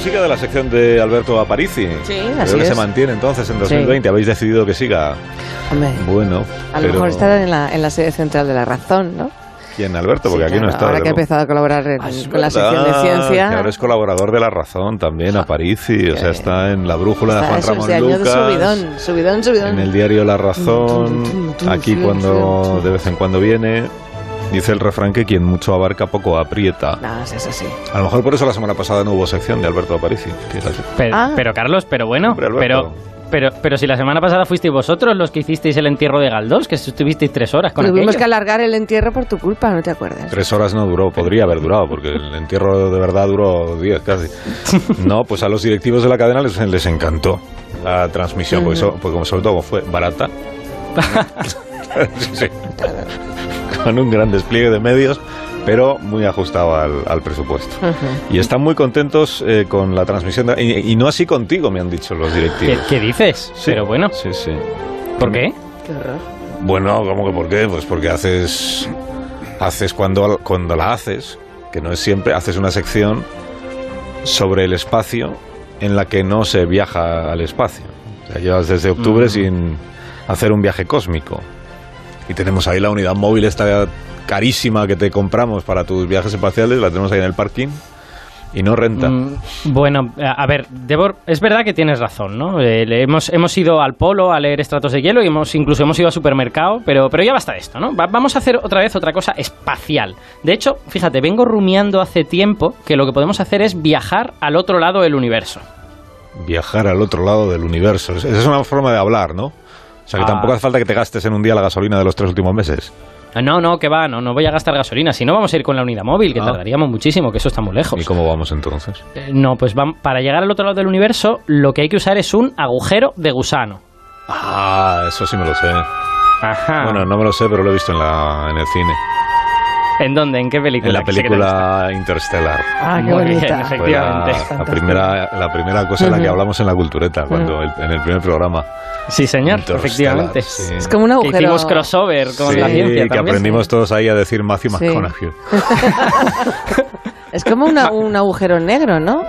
música de la sección de Alberto Aparici. Sí, Creo así que es. se mantiene entonces en 2020. Habéis decidido que siga. Hombre, Bueno, a lo pero mejor estará en la, en la sede central de la razón, ¿no? ¿quién, Alberto? Porque Sí, aquí no claro, está. Ahora que ha empezado a colaborar en- Ah, con la sección de verdad, ciencia. Que ahora es colaborador de La Razón también, Aparici. O sea, está en la brújula de Está- Juan eso, Ramón ese año de Lucas. subidón, subidón, subidón. En el diario La Razón, aquí cuando de vez en cuando viene, dice el refrán que quien mucho abarca poco aprieta. No, es así. A lo mejor por eso la semana pasada no hubo sección de Alberto Aparici. Pero, Ah. pero, Carlos, pero bueno, Hombre, pero, pero, pero si la semana pasada fuisteis vosotros los que hicisteis el entierro de Galdós, que estuvisteis tres horas con Tuvimos aquello. que alargar el entierro por tu culpa, ¿no te acuerdas? Tres horas no duró, podría haber durado, porque el entierro de verdad duró diez casi. No, pues a los directivos de la cadena les, les encantó la transmisión, porque, eso- porque como sobre todo fue barata. Sí, sí. Con un gran despliegue de medios, pero muy ajustado al, al presupuesto. Y están muy contentos eh, con la transmisión. de- y, y no así contigo, me han dicho los ¿Qué, directivos. qué dices? Sí, Pero bueno, Sí, sí. ¿por qué? Qué horror. Bueno, ¿cómo que por qué? Pues porque haces, haces cuando, cuando la haces, que no es siempre, haces una sección sobre el espacio en la que no se viaja al espacio. O sea, llevas desde octubre sin hacer un viaje cósmico. Y tenemos ahí la unidad móvil esta carísima que te compramos para tus viajes espaciales, la tenemos ahí en el parking y no renta. Mm, bueno, a ver, Debor, es verdad que tienes razón, ¿no? Eh, hemos, hemos ido al polo a leer estratos de hielo y hemos incluso hemos ido al supermercado, pero, pero ya basta de esto, ¿no? Va- vamos a hacer otra vez otra cosa espacial. De hecho, fíjate, vengo rumiando hace tiempo que lo que podemos hacer es viajar al otro lado del universo. Viajar al otro lado del universo. Esa es una forma de hablar, ¿no? O sea, que Ah. tampoco hace falta que te gastes en un día la gasolina de los tres últimos meses. Ah, No, no, que va, no, no voy a gastar gasolina. Si no, vamos a ir con la unidad móvil, que Ah. tardaríamos muchísimo, que eso está muy lejos. ¿Y cómo vamos entonces? Eh, no, pues vam- para llegar al otro lado del universo, lo que hay que usar es un agujero de gusano. Ah, eso sí me lo sé. Ajá. Bueno, no me lo sé, pero lo he visto en, la, en el cine. ¿En dónde? ¿En qué película? En la película Interstellar. Ah, qué Muy bien, bonita. Fue efectivamente. la, la primera, la primera cosa en la que hablamos en la cultureta, cuando el- en el primer programa. Sí, señor, efectivamente. sí. Es como un Que agujero. hicimos crossover con Sí, la ciencia que también. aprendimos todos ahí a decir Matthew Sí. McConaughey. Es como una- un agujero negro, ¿no?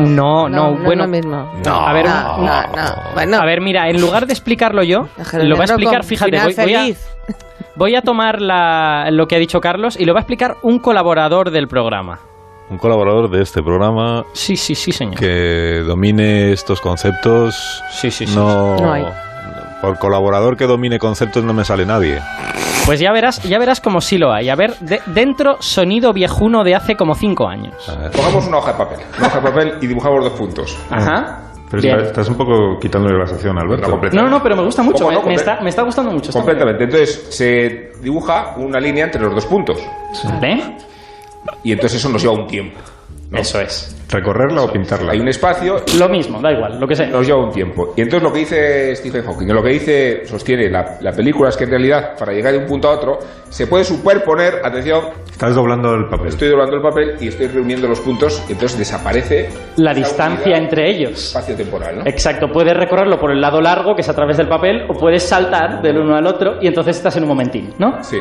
No, no, es bueno. lo mismo. No. A ver, no, no, no. Bueno, A ver, mira, en lugar de explicarlo yo, lo va a explicar, fíjate, voy, voy a, feliz. voy a tomar la- lo que ha dicho Carlos y lo va a explicar un colaborador del programa. Un colaborador de este programa Sí, sí, sí, señor. que domine estos conceptos. Sí, sí, sí. No, No hay. Por colaborador que domine conceptos no me sale nadie. Pues ya verás, ya verás como sí lo hay. A ver, de- dentro sonido viejuno de hace como cinco años. Pongamos una hoja de papel. Una hoja de papel y dibujamos dos puntos. Ajá. Pero Bien. estás un poco quitándole la sección, Alberto. No, no, no, pero me gusta mucho. ¿Cómo Me, no? me Comple- está, me está gustando mucho. Completamente. Entonces se dibuja una línea entre los dos puntos. ¿Vale? Y entonces eso nos lleva un tiempo. ¿no? Eso es. ¿Recorrerla o pintarla? Hay un espacio Lo mismo, da igual, lo que sea. nos lleva un tiempo. Y entonces lo que dice Stephen Hawking, lo que dice, sostiene la, la película es que en realidad para llegar de un punto a otro se puede superponer, atención, Estás doblando el papel. estoy doblando el papel y estoy reuniendo los puntos y entonces desaparece La distancia unidad entre ellos. espacio temporal, ¿no? Exacto, puedes recorrerlo por el lado largo, que es a través del papel, o puedes saltar del uno al otro y entonces estás en un momentín, ¿no? Sí.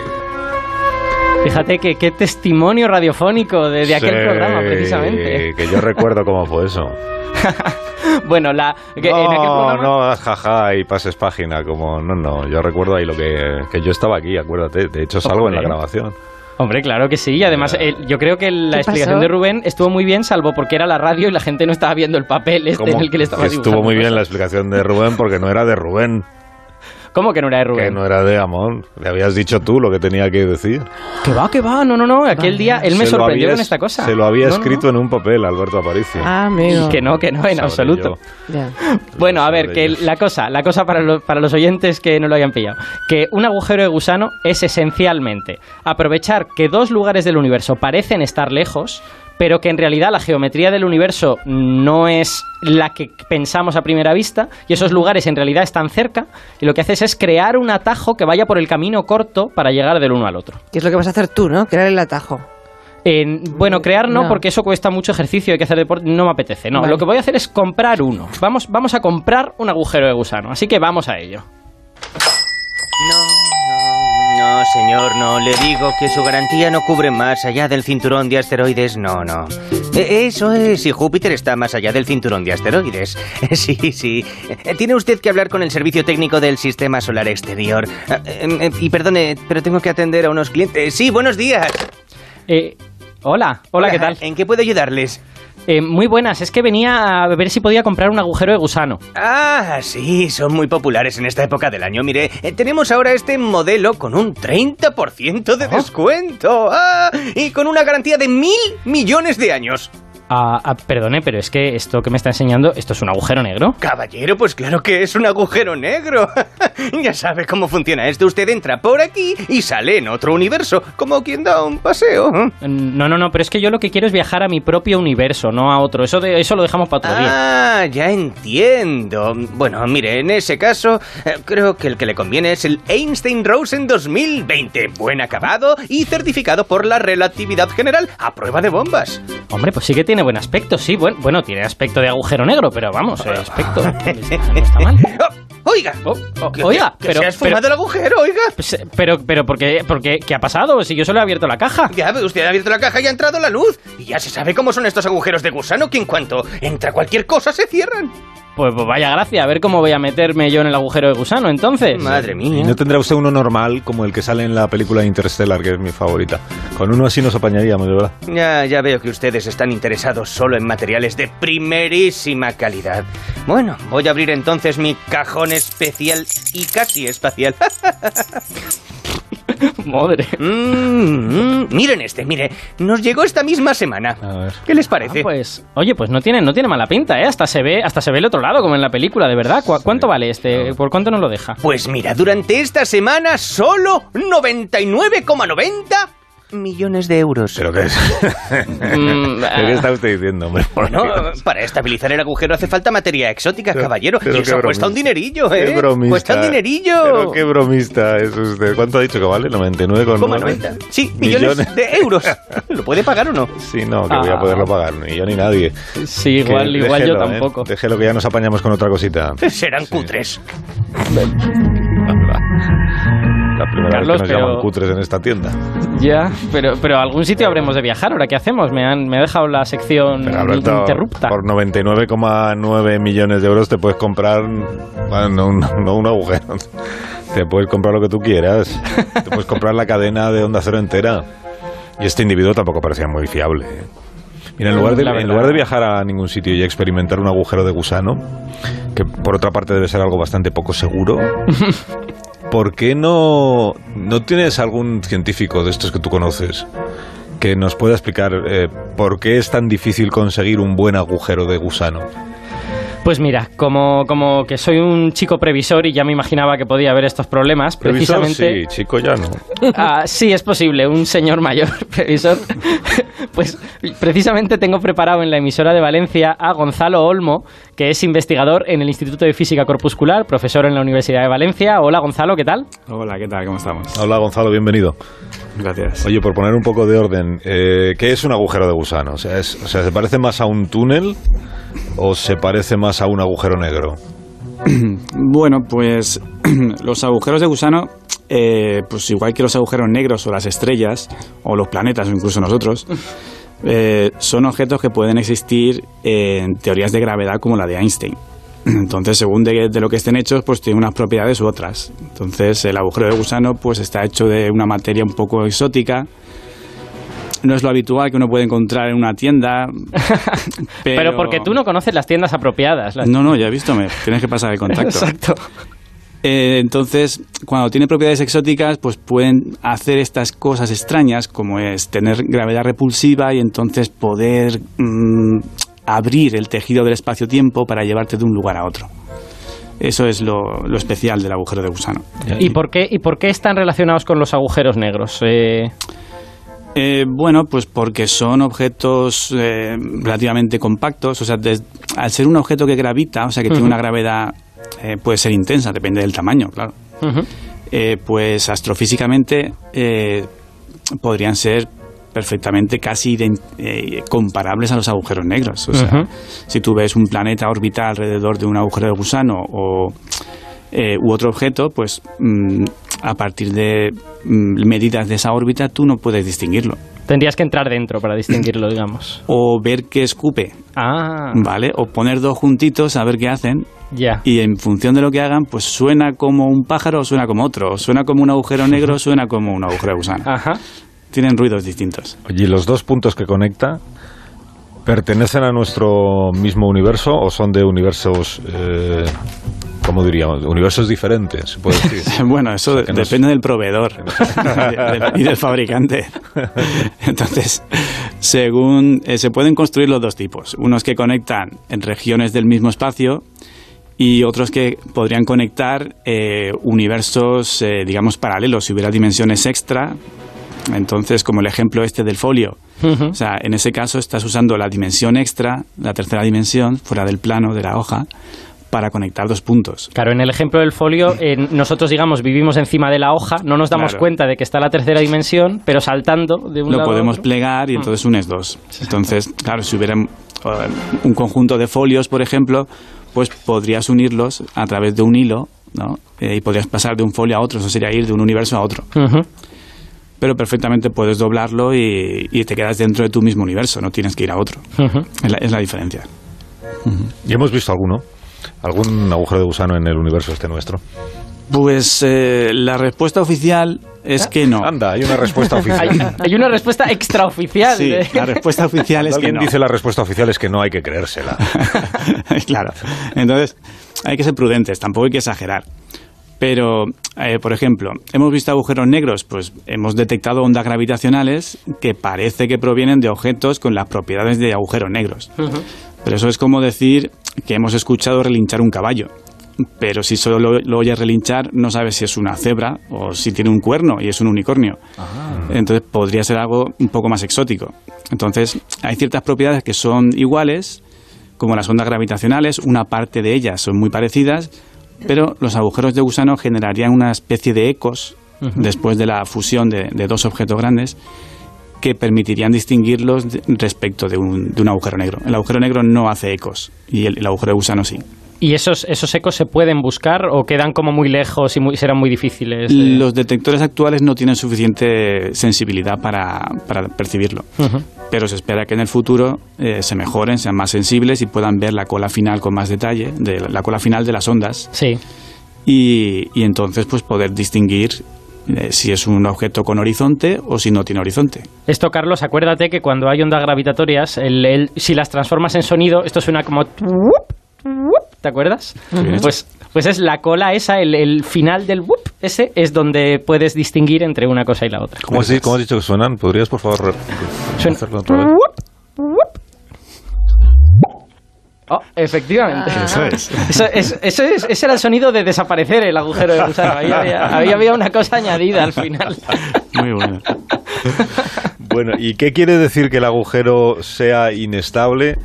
Fíjate que qué testimonio radiofónico de, de aquel Sí, programa, precisamente. Que yo recuerdo cómo fue eso. Bueno, la, que no, en aquel programa... no, jaja, y pases página, como, no, no, yo recuerdo ahí lo que, que yo estaba aquí, acuérdate, de hecho salgo en la Hombre. grabación. Hombre, claro que sí. Y además, eh, yo creo que la ¿Qué explicación pasó? de Rubén estuvo muy bien, salvo porque era la radio y la gente no estaba viendo el papel este en el que le estaba que estuvo dibujando muy bien la explicación de Rubén porque no era de Rubén, ¿Cómo que no era de que Rubén? no era de Amón. Le habías dicho tú lo que tenía que decir. Que va, que va. No, no, no. Aquel día él me sorprendió había- con esta cosa. Se lo había No, no, escrito en un papel, Alberto Aparicio. Ah, amigo. Y que no, que no, en Sabré absoluto. Ya. Bueno, a ver, que la cosa, la cosa para, lo- para los oyentes que no lo hayan pillado, que un agujero de gusano es esencialmente aprovechar que dos lugares del universo parecen estar lejos, pero que en realidad la geometría del universo no es la que pensamos a primera vista, y esos lugares en realidad están cerca, y lo que haces es crear un atajo que vaya por el camino corto para llegar del uno al otro. ¿Qué es lo que vas a hacer tú, no? Crear el atajo. En- bueno, crear no, No. porque eso cuesta mucho ejercicio, hay que hacer deporte, no me apetece. No, Vale. lo que voy a hacer es comprar uno. Vamos, vamos a comprar un agujero de gusano, así que vamos a ello. No, no, señor, no. Le digo que su garantía no cubre más allá del cinturón de asteroides. No, no. Eh, Eso es, y Júpiter está más allá del cinturón de asteroides. Sí, sí. Tiene usted que hablar con el servicio técnico del sistema solar exterior. Eh, eh, Y perdone, pero tengo que atender a unos clientes. Sí, buenos días. Eh, hola, hola, ¿qué tal? ¿En qué puedo ayudarles? Eh, muy buenas, es que venía a ver si podía comprar un agujero de gusano. Ah, sí, son muy populares en esta época del año. Mire, eh, tenemos ahora este modelo con un 30% de descuento. Ah, y con una garantía de mil millones de años. Ah, ah, perdone, pero es que esto que me está enseñando, esto es un agujero negro. Caballero, pues claro que es un agujero negro. ya sabe cómo funciona esto. Usted entra por aquí y sale en otro universo, como quien da un paseo. No, no, no, pero es que yo lo que quiero es viajar a mi propio universo, no a otro. Eso, de, eso lo dejamos para otro día. Ah, ya entiendo. Bueno, mire, en ese caso, eh, creo que el que le conviene es el Einstein Rosen 2020. Buen acabado y certificado por la relatividad general a prueba de bombas. Hombre, pues sí que tiene buen aspecto, sí. Bueno, bueno tiene aspecto de agujero negro, pero vamos, el aspecto no está mal. Oh, oiga, Oh, oh, que- oiga, que pero, se has pero, fumado el agujero, oiga. pues, pero, pero, ¿por qué, por qué, qué ha pasado? Si yo solo he abierto la caja. Ya, pero usted ha abierto la caja y ha entrado la luz. Y ya se sabe cómo son estos agujeros de gusano, que en cuanto entra cualquier cosa se cierran. Pues, pues vaya gracia, a ver cómo voy a meterme yo en el agujero de gusano entonces. Madre ¿Y mía. no tendrá usted uno normal como el que sale en la película Interstellar, que es mi favorita? Con uno así nos apañaríamos, ¿verdad? Ya, ya veo que ustedes están interesados solo en materiales de primerísima calidad. Bueno, voy a abrir entonces mi cajón especial y casi espacial. Madre. Mm, mm, miren este, mire, nos llegó esta misma semana. A ver. ¿Qué les Ah, parece? pues, oye, pues no tiene, no tiene mala pinta, ¿eh? Hasta se ve, hasta se ve el otro lado, como en la película, de verdad. ¿Cu- ¿Cuánto vale este? ¿Por cuánto nos lo deja? Pues mira, durante esta semana solo 99,90 millones de euros. ¿Pero qué es? Mm, ¿Pero ¿Qué está usted diciendo, hombre? No, para estabilizar el agujero hace falta materia exótica, Pero- caballero. pero y eso cuesta bromista. un dinerillo, ¿eh? Qué bromista. Cuesta un dinerillo. Pero qué bromista es usted. ¿Cuánto ha dicho que vale? 99,9. ¿Cómo 90? Sí, millones, de euros. ¿Lo puede pagar o no? Sí, no, que voy a Ah. poderlo pagar. Ni yo ni nadie. Sí, igual, Que igual yo déjelo, ¿eh? tampoco. Déjelo que ya nos apañamos con otra cosita. Serán cutres. La primera Carlos, vez que nos pero- llaman cutres en esta tienda. Ya, pero, pero a algún sitio habremos de viajar. ¿Ahora qué hacemos? Me han, me ha dejado la sección Alberto, interrupta. por 99,9 millones de euros te puedes comprar, bueno, no, un- no un agujero, te puedes comprar lo que tú quieras, te puedes comprar la cadena de Onda Cero entera. Y este individuo tampoco parecía muy fiable. ¿eh? Mira, en lugar, de, en lugar de viajar a ningún sitio y experimentar un agujero de gusano, que por otra parte debe ser algo bastante poco seguro, ¿por qué no, no tienes algún científico de estos que tú conoces que nos pueda explicar eh, por qué es tan difícil conseguir un buen agujero de gusano? Pues mira, como, como que soy un chico previsor y ya me imaginaba que podía haber estos problemas, Previsor, precisamente... sí, chico ya no. Ah, sí, es posible, un señor mayor previsor. Pues precisamente tengo preparado en la emisora de Valencia a Gonzalo Olmo, que es investigador en el Instituto de Física Corpuscular, profesor en la Universidad de Valencia. Hola Gonzalo, ¿qué tal? Hola, ¿qué tal? ¿Cómo estamos? Hola Gonzalo, bienvenido. Gracias. Oye, por poner un poco de orden, eh, ¿qué es un agujero de gusano? O sea, es- o sea, ¿se parece más a un túnel o se parece más a un agujero negro? Bueno, pues los agujeros de gusano, eh, pues igual que los agujeros negros o las estrellas, o los planetas, o incluso nosotros, eh, son objetos que pueden existir en teorías de gravedad como la de Einstein. Entonces, según de, de lo que estén hechos, pues tienen unas propiedades u otras. Entonces, el agujero de gusano pues está hecho de una materia un poco exótica. No es lo habitual que uno puede encontrar en una tienda. Pero, porque tú no conoces las tiendas apropiadas. las- No, no, ya he visto, me tienes que pasar el contacto. Exacto. Eh, entonces, cuando tiene propiedades exóticas, pues pueden hacer estas cosas extrañas, como es tener gravedad repulsiva y entonces poder mm, abrir el tejido del espacio-tiempo para llevarte de un lugar a otro. Eso es lo, lo especial del agujero de gusano. ¿Y por, qué, ¿Y por qué están relacionados con los agujeros negros? Eh, Eh, bueno, pues porque son objetos eh, relativamente compactos, o sea, des- al ser un objeto que gravita, o sea, que tiene una gravedad, eh, puede ser intensa, depende del tamaño, claro. eh, pues astrofísicamente eh, podrían ser perfectamente casi eh, comparables a los agujeros negros. O sea, si tú ves un planeta orbitar alrededor de un agujero de gusano o eh, u otro objeto, pues mm, a partir de mm, medidas de esa órbita tú no puedes distinguirlo. Tendrías que entrar dentro para distinguirlo, digamos. O ver qué escupe, Ah, ¿vale? O poner dos juntitos a ver qué hacen ya. y en función de lo que hagan, pues suena como un pájaro o suena como otro. O suena como un agujero negro o suena como un agujero de gusano. Ajá. Tienen ruidos distintos. Oye, ¿y los dos puntos que conecta pertenecen a nuestro mismo universo o son de universos, eh, ¿cómo diríamos? Universos diferentes, se puede decir. Bueno, eso depende del proveedor y del fabricante. Entonces, según eh, se pueden construir los dos tipos, unos que conectan en regiones del mismo espacio y otros que podrían conectar eh, universos, eh, digamos, paralelos, si hubiera dimensiones extra. Entonces, como el ejemplo este del folio, o sea, en ese caso estás usando la dimensión extra, la tercera dimensión, fuera del plano de la hoja, para conectar dos puntos. Claro, en el ejemplo del folio, eh, nosotros, digamos, vivimos encima de la hoja, no nos damos Claro. cuenta de que está la tercera dimensión, pero saltando de un lo lado a podemos otro. plegar y entonces unes dos. Entonces, claro, si hubiera eh, un conjunto de folios, por ejemplo, pues podrías unirlos a través de un hilo, ¿no? Eh, y podrías pasar de un folio a otro, eso sería ir de un universo a otro. Pero perfectamente puedes doblarlo y, y te quedas dentro de tu mismo universo, no tienes que ir a otro. Ujú. Es la, es la diferencia. ¿Y hemos visto alguno? ¿Algún agujero de gusano en el universo este nuestro? Pues eh, la respuesta oficial es que no. Anda, hay una respuesta oficial. hay una respuesta extraoficial. Sí, de- la respuesta oficial es que alguien no. dice la respuesta oficial es que no hay que creérsela. claro. Entonces, hay que ser prudentes, tampoco hay que exagerar. Pero, eh, por ejemplo, hemos visto agujeros negros, pues hemos detectado ondas gravitacionales que parece que provienen de objetos con las propiedades de agujeros negros. Pero eso es como decir que hemos escuchado relinchar un caballo. Pero si solo lo, lo oyes relinchar, no sabes si es una cebra o si tiene un cuerno y es un unicornio. Entonces podría ser algo un poco más exótico. Entonces, hay ciertas propiedades que son iguales, como las ondas gravitacionales, una parte de ellas son muy parecidas, pero los agujeros de gusano generarían una especie de ecos después de la fusión de, de dos objetos grandes que permitirían distinguirlos respecto de un, de un agujero negro. El agujero negro no hace ecos y el, el agujero de gusano sí. ¿Y esos, esos ecos se pueden buscar o quedan como muy lejos y muy- serán muy difíciles? de- Los detectores actuales no tienen suficiente sensibilidad para, para percibirlo, pero se espera que en el futuro eh, se mejoren, sean más sensibles y puedan ver la cola final con más detalle, de la, la cola final de las ondas, Sí. y, y entonces pues poder distinguir eh, si es un objeto con horizonte o si no tiene horizonte. Esto, Carlos, acuérdate que cuando hay ondas gravitatorias, el- el- si las transformas en sonido, esto suena como... ¿Te acuerdas? Pues, pues es la cola esa, el, el final del whoop, ese es donde puedes distinguir entre una cosa y la otra. ¿Cómo di- cómo has dicho que suenan? ¿Podrías, por favor, Suena- hacerlo otra vez? Oh, efectivamente. Eso es. Eso, es- eso es- ese era el sonido de desaparecer el agujero de gusano. Ahí había, ahí había una cosa añadida al final. Muy bueno. Bueno, ¿y qué quiere decir que el agujero sea inestable?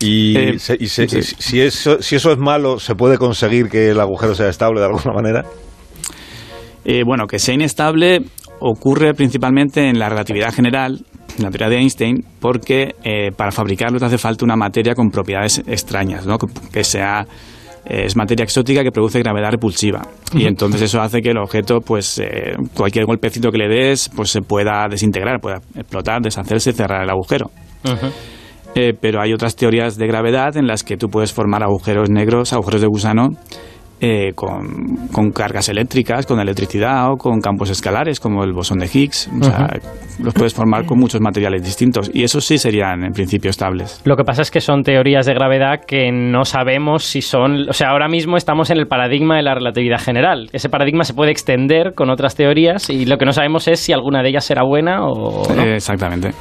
Y, Eh, se- y se- sí. y si, eso, si eso es malo, ¿se puede conseguir que el agujero sea estable de alguna manera? Eh, bueno, que sea inestable ocurre principalmente en la relatividad general, en la teoría de Einstein, porque eh, para fabricarlo te hace falta una materia con propiedades extrañas, ¿no? que, que sea eh, es materia exótica que produce gravedad repulsiva y entonces eso hace que el objeto, pues eh, cualquier golpecito que le des, pues se pueda desintegrar, pueda explotar, deshacerse y cerrar el agujero. Eh, pero hay otras teorías de gravedad en las que tú puedes formar agujeros negros, agujeros de gusano, eh, con, con cargas eléctricas, con electricidad o con campos escalares, como el bosón de Higgs. O sea, los puedes formar con muchos materiales distintos y esos sí serían en principio estables. Lo que pasa es que son teorías de gravedad que no sabemos si son... O sea, ahora mismo estamos en el paradigma de la relatividad general. Ese paradigma se puede extender con otras teorías y lo que no sabemos es si alguna de ellas será buena o no. Eh, exactamente.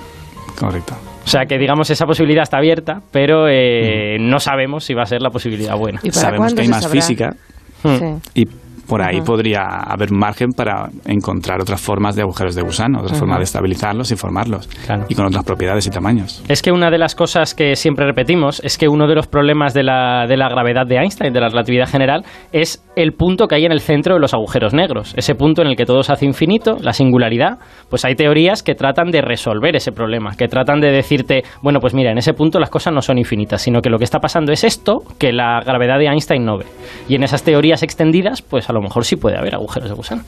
Correcto. O sea, que digamos esa posibilidad está abierta, pero eh, no sabemos si va a ser la posibilidad buena. ¿Y para Sabemos que hay más sabrá? física Sí. y por ahí podría haber margen para encontrar otras formas de agujeros de gusano, otras formas de estabilizarlos y formarlos Claro. y con otras propiedades y tamaños. Es que una de las cosas que siempre repetimos es que uno de los problemas de la, de la gravedad de Einstein, de la relatividad general, es el punto que hay en el centro de los agujeros negros. Ese punto en el que todo se hace infinito, la singularidad. Pues hay teorías que tratan de resolver ese problema, que tratan de decirte, bueno, pues mira, en ese punto las cosas no son infinitas, sino que lo que está pasando es esto que la gravedad de Einstein no ve. Y en esas teorías extendidas, pues a lo mejor sí puede haber agujeros de gusano.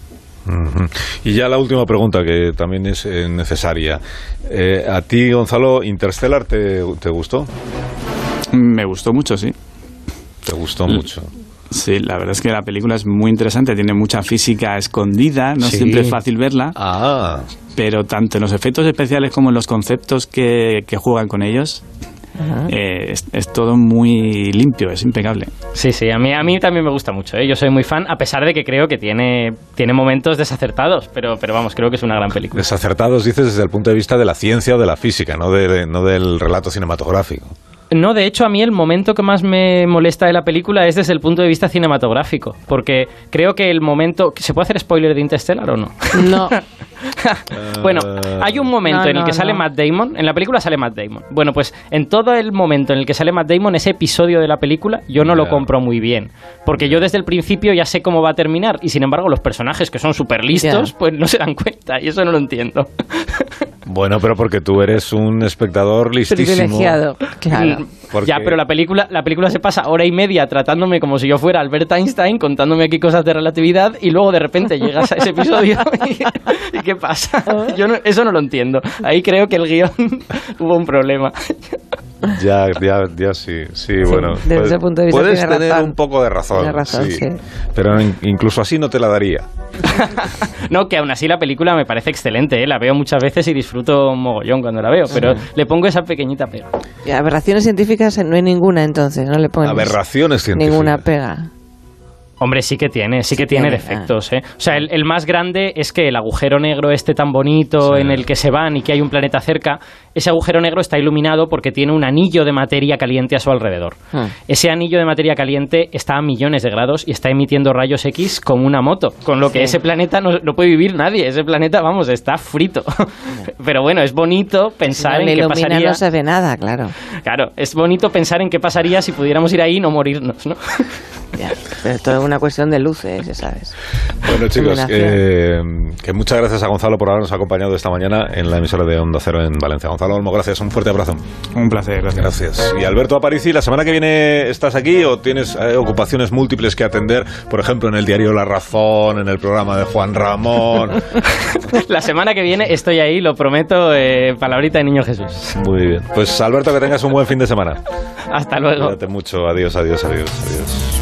Y ya la última pregunta, que también es eh, necesaria. Eh, ¿A ti, Gonzalo, Interstellar te, te gustó? Me gustó mucho, sí. Te gustó mucho. Sí, la verdad es que la película es muy interesante, tiene mucha física escondida, no Sí. siempre es fácil verla, Ah, pero tanto en los efectos especiales como en los conceptos que, que juegan con ellos, eh, es, es todo muy limpio, es impecable. Sí, sí, a mí, a mí también me gusta mucho. ¿eh? Yo soy muy fan, a pesar de que creo que tiene, tiene momentos desacertados, pero, pero vamos, creo que es una gran película. desacertados dices desde el punto de vista de la ciencia o de la física, no, de- de- no del relato cinematográfico. No, de hecho, a mí el momento que más me molesta de la película es desde el punto de vista cinematográfico, porque creo que el momento... ¿Se puede hacer spoiler de Interstellar o no? No. Bueno, hay un momento No, en el no, que sale no. Matt Damon, en la película sale Matt Damon. Bueno, pues en todo el momento en el que sale Matt Damon, ese episodio de la película, yo no lo compro muy bien. Porque yo desde el principio ya sé cómo va a terminar y sin embargo los personajes que son súper listos, pues no se dan cuenta y eso no lo entiendo. Bueno, pero porque tú eres un espectador listísimo. Privilegiado. Claro. Porque- Ya, pero la película, la película se pasa hora y media tratándome como si yo fuera Albert Einstein, contándome aquí cosas de relatividad y luego de repente llegas a ese episodio y, ¿y qué pasa? Yo no- eso no lo entiendo. Ahí creo que el guion hubo un problema. Ya, ya, ya sí, sí, bueno. desde puedes- ese punto de vista Puedes tiene tener razón. un poco de razón. Tiene razón, sí. Pero in- incluso así no te la daría. No, que aún así la película me parece excelente, ¿eh? la veo muchas veces y disfruto un mogollón cuando la veo, pero le pongo esa pequeñita pega. Y aberraciones científicas no hay ninguna entonces, no le pones Aberraciones científicas. ninguna pega. Hombre, sí que tiene, sí que tiene tiene, defectos, ¿eh? O sea, el, el más grande es que el agujero negro este tan bonito Sí. en el que se van y que hay un planeta cerca, ese agujero negro está iluminado porque tiene un anillo de materia caliente a su alrededor. Hmm. Ese anillo de materia caliente está a millones de grados y está emitiendo rayos X como una moto, con lo que Sí. ese planeta no, no puede vivir nadie, ese planeta, vamos, está frito. Pero bueno, es bonito pensar no en qué pasaría... no se ve nada, claro. Claro, es bonito pensar en qué pasaría si pudiéramos ir ahí y no morirnos, ¿no? Ya, Pero todo es una cuestión de luces, ya sabes. Bueno, chicos, eh, que muchas gracias a Gonzalo por habernos acompañado esta mañana en la emisora de Onda Cero en Valencia. Gonzalo Olmo, gracias. Un fuerte abrazo. Un placer, gracias. Gracias. Y Alberto Aparici, ¿la semana que viene estás aquí o tienes eh, ocupaciones múltiples que atender? Por ejemplo, en el diario La Razón, en el programa de Juan Ramón. La semana que viene estoy ahí, lo prometo, eh, palabrita de Niño Jesús. Muy bien. Pues Alberto, que tengas un buen fin de semana. Hasta luego. Cuídate mucho. Adiós, adiós, adiós, adiós.